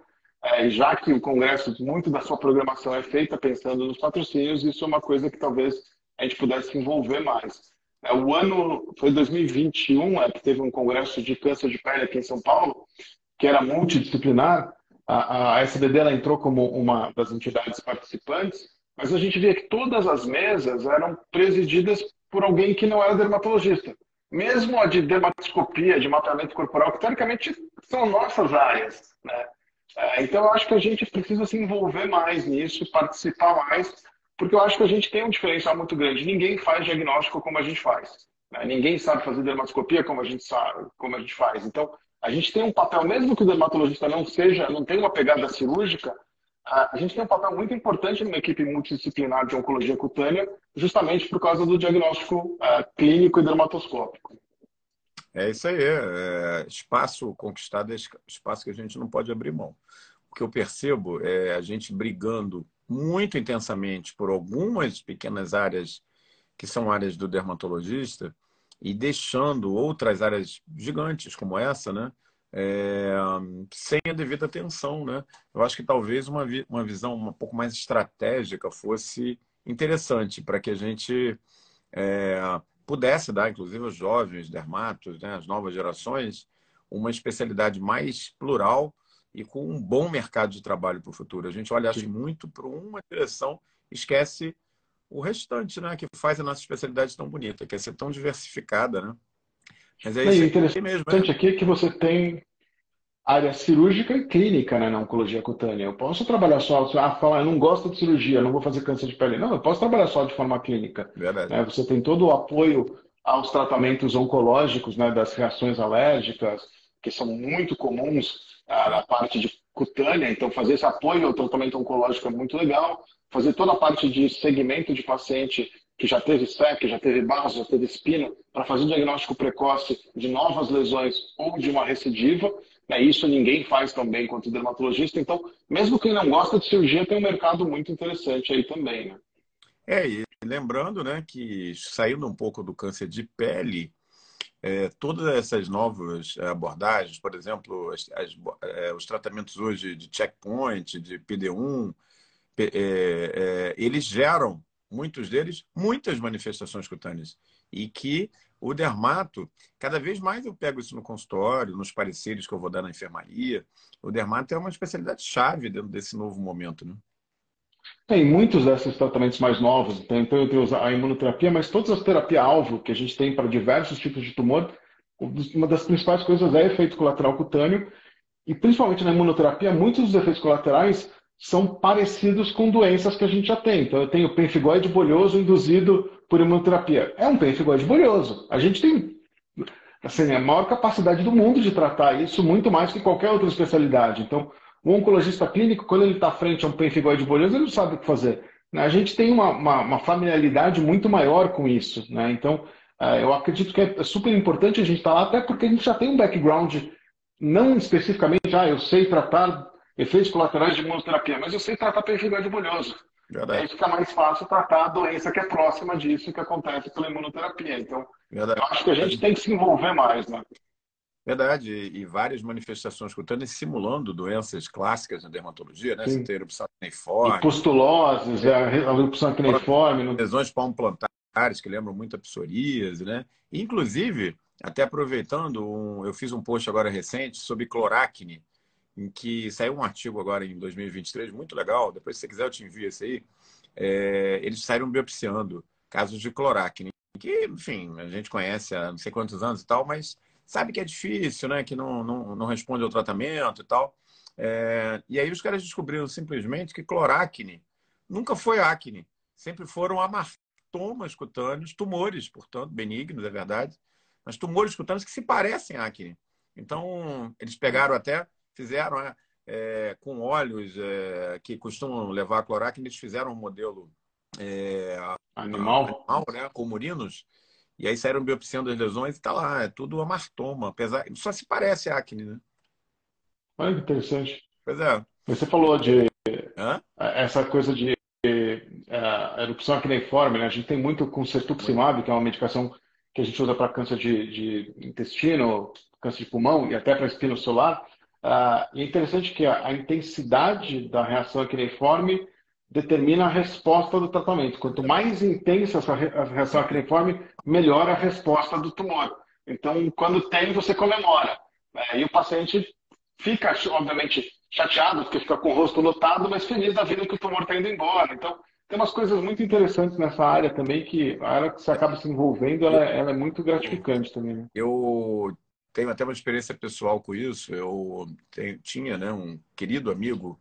Speaker 2: é, já que o Congresso, muito da sua programação é feita pensando nos patrocínios, isso é uma coisa que talvez a gente pudesse envolver mais. É, o ano foi 2021, é, que teve um congresso de câncer de pele aqui em São Paulo, que era multidisciplinar. A, a SBD ela entrou como uma das entidades participantes, mas a gente via que todas as mesas eram presididas por alguém que não era dermatologista. Mesmo a de dermatoscopia, de mapeamento corporal, que teoricamente são nossas áreas. Né? É, então, eu acho que a gente precisa se envolver mais nisso, participar mais, porque eu acho que a gente tem um diferencial muito grande. Ninguém faz diagnóstico como a gente faz. Né? Ninguém sabe fazer dermatoscopia como a gente sabe, como a gente faz. Então, a gente tem um papel, mesmo que o dermatologista não seja, não tenha uma pegada cirúrgica, a gente tem um papel muito importante numa equipe multidisciplinar de oncologia cutânea, justamente por causa do diagnóstico uh, clínico e dermatoscópico.
Speaker 1: É isso aí. É, espaço conquistado é espaço que a gente não pode abrir mão. O que eu percebo é a gente brigando muito intensamente por algumas pequenas áreas que são áreas do dermatologista e deixando outras áreas gigantes como essa, né? É, sem a devida atenção, né? Eu acho que talvez uma, vi uma visão um pouco mais estratégica fosse interessante para que a gente é, pudesse dar, inclusive, aos jovens dermatos, né, as novas gerações, uma especialidade mais plural e com um bom mercado de trabalho para o futuro. A gente olha acho, muito para uma direção, esquece o restante, né, que faz a nossa especialidade tão bonita, que é ser tão diversificada, né?
Speaker 2: Mas é, isso interessante mesmo. Né? aqui é que você tem área cirúrgica e clínica né, na oncologia cutânea. Eu posso trabalhar só, ah, falar, eu não gosto de cirurgia, não vou fazer câncer de pele. Não, eu posso trabalhar só de forma clínica. Verdade. Né? Você tem todo o apoio aos tratamentos oncológicos, né, das reações alérgicas, que são muito comuns ah, na parte de cutânea. Então, fazer esse apoio ao tratamento oncológico é muito legal. Fazer toda a parte de segmento de paciente que já teve SEC, já teve base, já teve espino, para fazer um diagnóstico precoce de novas lesões ou de uma recidiva. Né? Isso ninguém faz tão bem quanto o dermatologista. Então, mesmo quem não gosta de cirurgia, tem um mercado muito interessante aí também. Né?
Speaker 1: É, e lembrando né, que saindo um pouco do câncer de pele, é, todas essas novas abordagens, por exemplo, as, as, é, os tratamentos hoje de checkpoint, de PD1, é, é, eles geram, muitos deles, muitas manifestações cutâneas. E que o dermato, cada vez mais eu pego isso no consultório, nos pareceres que eu vou dar na enfermaria. O dermato é uma especialidade chave dentro desse novo momento, né?
Speaker 2: Tem muitos desses tratamentos mais novos, então eu tenho a imunoterapia, mas todas as terapias-alvo que a gente tem para diversos tipos de tumor, uma das principais coisas é efeito colateral cutâneo, e principalmente na imunoterapia, muitos dos efeitos colaterais são parecidos com doenças que a gente já tem. Então eu tenho pemphigoide bolhoso induzido por imunoterapia. É um pemphigoide bolhoso. A gente tem assim, a maior capacidade do mundo de tratar isso, muito mais que qualquer outra especialidade. Então, o oncologista clínico, quando ele está frente a um pemphigoide bolhoso, ele não sabe o que fazer. A gente tem uma, uma, uma familiaridade muito maior com isso. Né? Então, é, eu acredito que é super importante a gente estar tá lá, até porque a gente já tem um background, não especificamente, ah, eu sei tratar efeitos colaterais de imunoterapia, mas eu sei tratar pemphigoide bolhoso. Verdade. Aí fica mais fácil tratar a doença que é próxima disso que acontece pela imunoterapia. Então, Verdade. eu acho que a gente tem que se envolver mais, né?
Speaker 1: Verdade, e várias manifestações cutâneas simulando doenças clássicas na dermatologia, né? Sim. Você tem erupção acneiforme.
Speaker 2: E pustuloses, é, a erupção acneiforme.
Speaker 1: Lesões palmoplantares, que lembram muito a psoríase, né? Inclusive, até aproveitando, um, eu fiz um post agora recente sobre cloracne, em que saiu um artigo agora em 2023, muito legal. Depois, se você quiser, eu te envio esse aí. É, eles saíram biopsiando casos de cloracne, que, enfim, a gente conhece há não sei quantos anos e tal, mas sabe que é difícil, né? Que não, não, não responde ao tratamento e tal. É, e aí os caras descobriram simplesmente que cloracne nunca foi acne. Sempre foram amartomas cutâneos, tumores, portanto, benignos, é verdade, mas tumores cutâneos que se parecem a acne. Então, eles pegaram até, fizeram é, é, com óleos é, que costumam levar a cloracne, eles fizeram um modelo é,
Speaker 2: animal,
Speaker 1: animal né, com murinos, e aí saíram biopsiando as lesões e tá lá, é tudo amartoma, apesar só se parece acne, né?
Speaker 2: Olha que interessante.
Speaker 1: Pois é.
Speaker 2: Você falou de Hã? Essa coisa de uh, erupção acneiforme, né? A gente tem muito com cetuximab, que é uma medicação que a gente usa para câncer de, de, intestino, câncer de pulmão e até para espino solar. E é interessante que a, a, intensidade da reação acneiforme determina a resposta do tratamento. Quanto mais intensa essa a reação acneiforme, melhor a resposta do tumor. Então, quando tem, você comemora. Né? E o paciente fica, obviamente, chateado, porque fica com o rosto lotado, mas feliz da vida que o tumor está indo embora. Então, tem umas coisas muito interessantes nessa área também, que a área que você acaba se envolvendo, ela, ela é muito gratificante também. Né?
Speaker 1: Eu tenho até uma experiência pessoal com isso. Eu tenho, tinha né, um querido amigo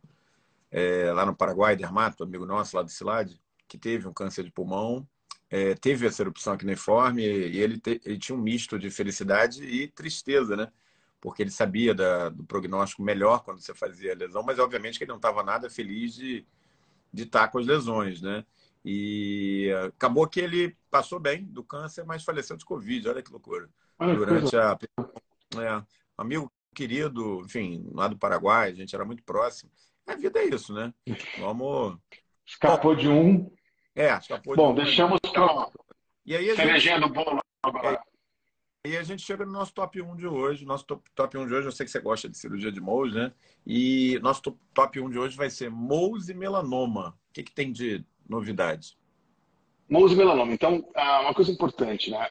Speaker 1: é, lá no Paraguai, Dermato, amigo nosso lá do Cilade, que teve um câncer de pulmão, é, teve essa erupção acneiforme e ele, te, ele tinha um misto de felicidade e tristeza, né? Porque ele sabia da, do prognóstico melhor quando você fazia a lesão, mas obviamente que ele não estava nada feliz de, de estar com as lesões, né? E acabou que ele passou bem do câncer, mas faleceu de Covid. Olha que loucura. Durante a. É, amigo querido, enfim, lá do Paraguai, a gente era muito próximo. A vida é isso, né? Vamos.
Speaker 2: Escapou de um.
Speaker 1: É, escapou
Speaker 2: Bom,
Speaker 1: de
Speaker 2: um. deixamos para.
Speaker 1: E aí a gente... do bolo agora. É, e a gente chega no nosso top 1 de hoje. Nosso top, top 1 de hoje, eu sei que você gosta de cirurgia de Mohs, né? E nosso top 1 de hoje vai ser Mohs e melanoma. O que, que tem de novidade?
Speaker 2: Mohs e melanoma. Então, ah, uma coisa importante, né?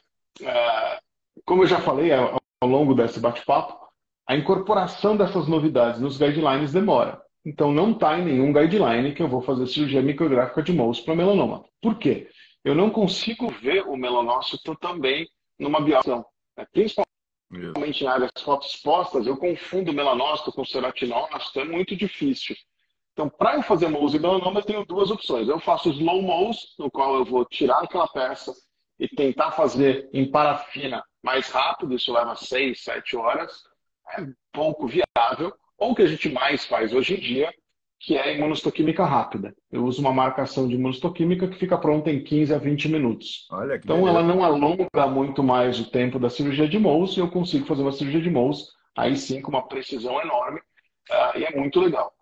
Speaker 2: Como eu já falei ao longo desse bate-papo, a incorporação dessas novidades nos guidelines demora. Então, não está em nenhum guideline que eu vou fazer cirurgia micrográfica de Mohs para melanoma. Por quê? Eu não consigo ver o melanócito também numa biópsia. Né? Principalmente em áreas fotoexpostas, eu confundo melanócito com ceratinócito, é muito difícil. Então, para eu fazer Mohs e melanoma, eu tenho duas opções. Eu faço slow Mohs, no qual eu vou tirar aquela peça e tentar fazer em parafina mais rápido, isso leva 6, 7 horas. É pouco viável ou o que a gente mais faz hoje em dia, que é imunostoquímica rápida. Eu uso uma marcação de imunostoquímica que fica pronta em 15 a 20 minutos. então beleza. ela não alonga muito mais o tempo da cirurgia de Mohs e eu consigo fazer uma cirurgia de Mohs aí sim com uma precisão enorme uh, e é muito legal.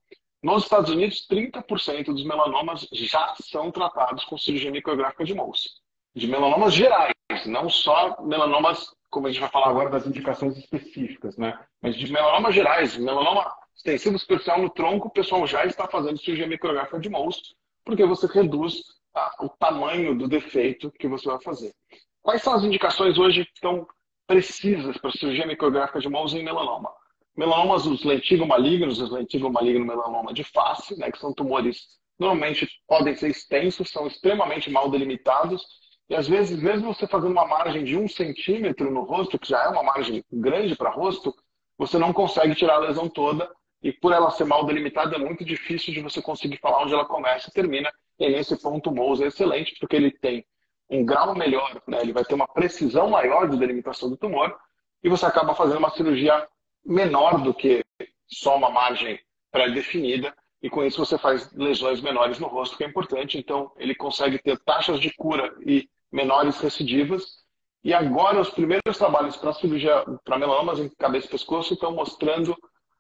Speaker 2: Nos Estados Unidos, 30% dos melanomas já são tratados com cirurgia micrográfica de Mohs. De melanomas gerais, não só melanomas como a gente vai falar agora das indicações específicas, né? Mas de melanomas gerais, melanoma extensivo superficial no tronco, o pessoal já está fazendo cirurgia micrográfica de Mohs, porque você reduz o tamanho do defeito que você vai fazer. Quais são as indicações hoje que estão precisas para cirurgia micrográfica de Mohs em melanoma? Melanomas, os lentigo malignos, os lentigo maligno melanoma de face, né, que são tumores normalmente podem ser extensos, são extremamente mal delimitados e às vezes, mesmo você fazendo uma margem de um centímetro no rosto, que já é uma margem grande para rosto, você não consegue tirar a lesão toda. E por ela ser mal delimitada, é muito difícil de você conseguir falar onde ela começa e termina. E nesse ponto o Mouse é excelente, porque ele tem um grau melhor, né? ele vai ter uma precisão maior de delimitação do tumor, e você acaba fazendo uma cirurgia menor do que só uma margem pré-definida, e com isso você faz lesões menores no rosto, que é importante. Então, ele consegue ter taxas de cura e menores recidivas. E agora os primeiros trabalhos para cirurgia para melanomas em cabeça e pescoço estão mostrando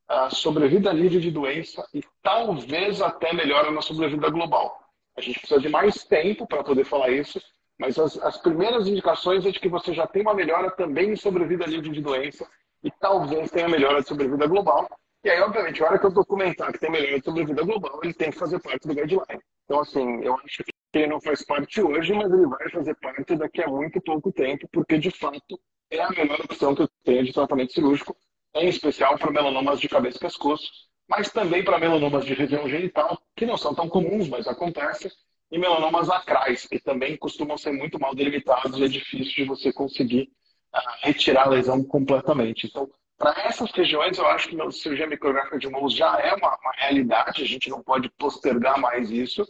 Speaker 2: a sobrevida livre de doença e talvez até melhora na sobrevida global. A gente precisa de mais tempo para poder falar isso, mas as, as, primeiras indicações é de que você já tem uma melhora também em sobrevida livre de doença e talvez tenha melhora de sobrevida global. E aí, obviamente, a hora que eu documentar que tem melhora de sobrevida global, ele tem que fazer parte do guideline. Então, assim, eu acho que ele não faz parte hoje, mas ele vai fazer parte daqui a muito pouco tempo, porque de fato é a melhor opção que eu tenho de tratamento cirúrgico, em especial para melanomas de cabeça e pescoço, mas também para melanomas de região genital, que não são tão comuns, mas acontecem, e melanomas acrais, que também costumam ser muito mal delimitados e é difícil de você conseguir uh, retirar a lesão completamente. Então, para essas regiões, eu acho que a cirurgia micrográfica de mãos já é uma, uma realidade, a gente não pode postergar mais isso.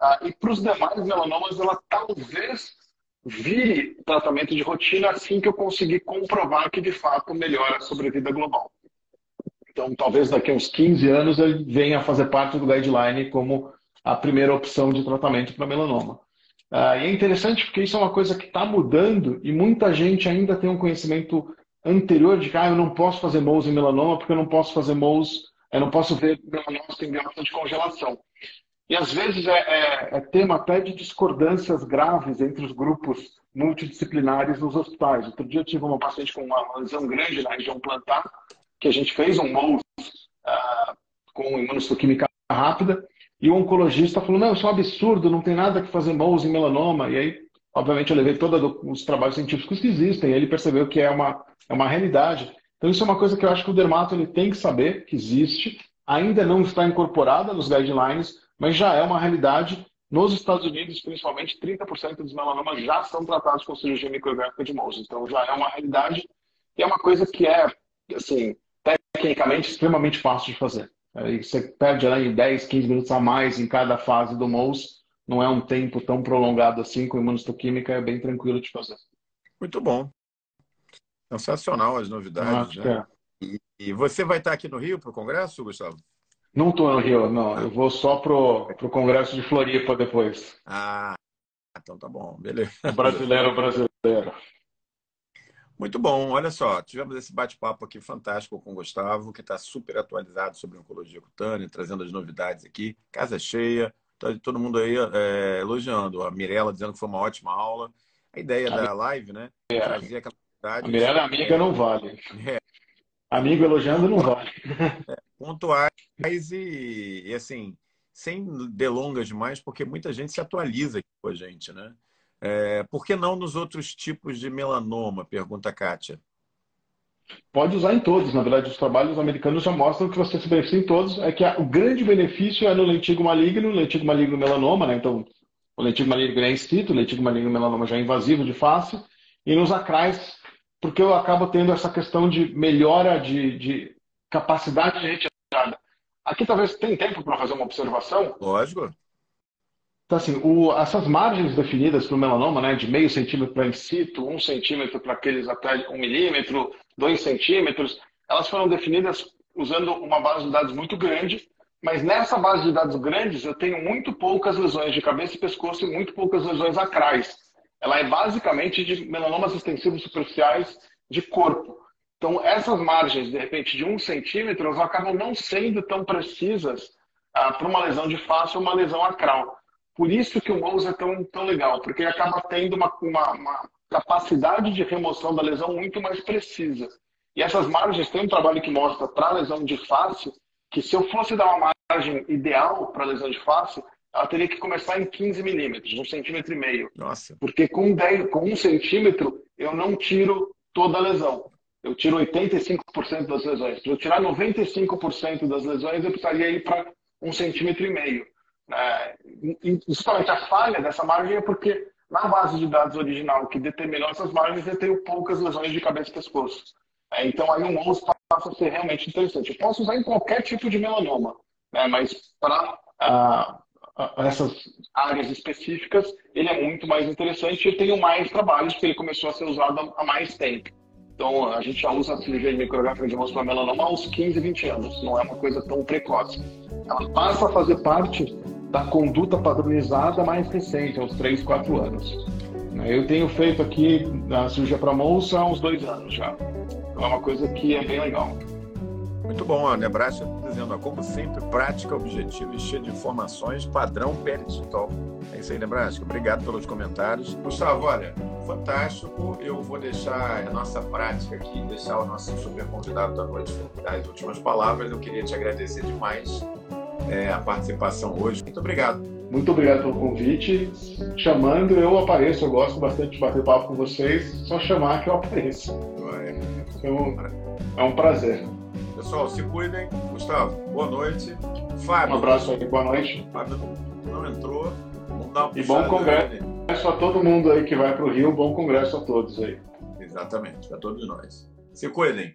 Speaker 2: Ah, e para os demais melanomas, ela talvez vire tratamento de rotina assim que eu conseguir comprovar que de fato melhora a sobrevida global. Então, talvez daqui a uns 15 anos ele venha a fazer parte do guideline como a primeira opção de tratamento para melanoma. Ah, e é interessante porque isso é uma coisa que está mudando e muita gente ainda tem um conhecimento anterior de que ah, eu não posso fazer MOUS em melanoma porque eu não posso fazer MOUS eu não posso ver melanoma em biópsia de congelação. E às vezes é, é, é, tema até de discordâncias graves entre os grupos multidisciplinares nos hospitais. Outro dia eu tive uma paciente com uma lesão grande na região plantar, que a gente fez um MOUS uh, com imunohistoquímica rápida, e o oncologista falou, não, isso é um absurdo, não tem nada que fazer MOUS em melanoma. E aí, obviamente, eu levei todos os trabalhos científicos que existem, e ele percebeu que é uma, é uma realidade. Então, isso é uma coisa que eu acho que o dermato ele tem que saber que existe, ainda não está incorporada nos guidelines, mas já é uma realidade. Nos Estados Unidos, principalmente, 30% dos melanomas já são tratados com cirurgia micrográfica de Mohs. Então, já é uma realidade e é uma coisa que é, assim, tecnicamente extremamente fácil de fazer. Aí você perde ali 10, 15 minutos a mais em cada fase do MOUS. Não é um tempo tão prolongado assim com imunistoquímica, é bem tranquilo de fazer.
Speaker 1: Muito bom. Sensacional as novidades. Né? É. E, e, você vai estar aqui no Rio para o Congresso, Gustavo?
Speaker 2: Não estou no Rio, não. Eu vou só pro, pro Congresso de Floripa depois.
Speaker 1: Ah, então tá bom, beleza.
Speaker 2: Brasileiro, brasileiro.
Speaker 1: Muito bom, olha só, tivemos esse bate-papo aqui fantástico com o Gustavo, que está super atualizado sobre oncologia cutânea, trazendo as novidades aqui. Casa cheia, tá todo mundo aí é, elogiando. A Mirella dizendo que foi uma ótima aula. A ideia a da live, né?
Speaker 2: É. Trazer aquela A Mirella amiga não vale. É. Amigo elogiando não vale.
Speaker 1: É, pontuais e, e, assim, sem delongas demais, porque muita gente se atualiza aqui com a gente, né? É, por que não nos outros tipos de melanoma? Pergunta a Kátia.
Speaker 2: Pode usar em todos. Na verdade, os trabalhos americanos já mostram que você se beneficia em todos. É que o grande benefício é no lentigo maligno, lentigo maligno melanoma, né? Então, o lentigo maligno é inscrito, o lentigo maligno melanoma já é invasivo de face, e nos acrais, porque eu acabo tendo essa questão de melhora de, de capacidade de retirada. Aqui talvez tem tempo para fazer uma observação.
Speaker 1: Lógico.
Speaker 2: Então, assim, o, essas margens definidas para o melanoma, né, de meio centímetro para in situ, um centímetro para aqueles até um milímetro, dois centímetros, elas foram definidas usando uma base de dados muito grande, mas nessa base de dados grandes eu tenho muito poucas lesões de cabeça e pescoço e muito poucas lesões acrais. Ela é basicamente de melanomas extensivos superficiais de corpo. Então, essas margens, de repente, de um centímetro, elas acabam não sendo tão precisas ah, para uma lesão de face ou uma lesão acral. Por isso que o mouse é tão, tão legal, porque ele acaba tendo uma, uma, uma capacidade de remoção da lesão muito mais precisa. E essas margens, tem um trabalho que mostra para lesão de face, que se eu fosse dar uma margem ideal para lesão de face, ela teria que começar em 15 milímetros, um centímetro e meio.
Speaker 1: Nossa.
Speaker 2: Porque com, 10, com um centímetro eu não tiro toda a lesão eu tiro 85% das lesões. Para eu tirar 95% das lesões, eu precisaria ir para um centímetro e meio. É, a falha dessa margem é porque na base de dados original que determinou essas margens, eu tenho poucas lesões de cabeça e pescoço. É, então aí o mouse passa a ser realmente interessante. Eu posso usar em qualquer tipo de melanoma, né, mas para ah, essas áreas específicas, ele é muito mais interessante e eu tenho mais trabalhos porque ele começou a ser usado há mais tempo. Então, a gente já usa a cirurgia micrográfica de para melanoma uns 15, 20 anos. Não é uma coisa tão precoce. Ela passa a fazer parte da conduta padronizada mais recente, uns 3, 4 anos. Eu tenho feito aqui a cirurgia para moça há uns dois anos já. Então, é uma coisa que é bem legal.
Speaker 1: Muito bom, a Nebraska dizendo, como sempre, prática, objetiva e cheia de informações, padrão pele digital. É isso aí, Nebraska. Obrigado pelos comentários. Gustavo, olha, fantástico. Eu vou deixar a nossa prática aqui, deixar o nosso super convidado da noite dar as últimas palavras. Eu queria te agradecer demais é, a participação hoje. Muito obrigado.
Speaker 2: Muito obrigado pelo convite. Chamando, eu apareço. Eu gosto bastante de bater papo com vocês. Só chamar que eu apareço. Então, é um prazer.
Speaker 1: Pessoal, se cuidem. Gustavo, boa noite. Fábio.
Speaker 2: Um abraço aí, boa noite.
Speaker 1: Fábio não entrou. Vamos dar uma
Speaker 2: E bom congresso a todo mundo aí que vai para o Rio. Bom congresso a todos aí.
Speaker 1: Exatamente, a todos nós. Se cuidem.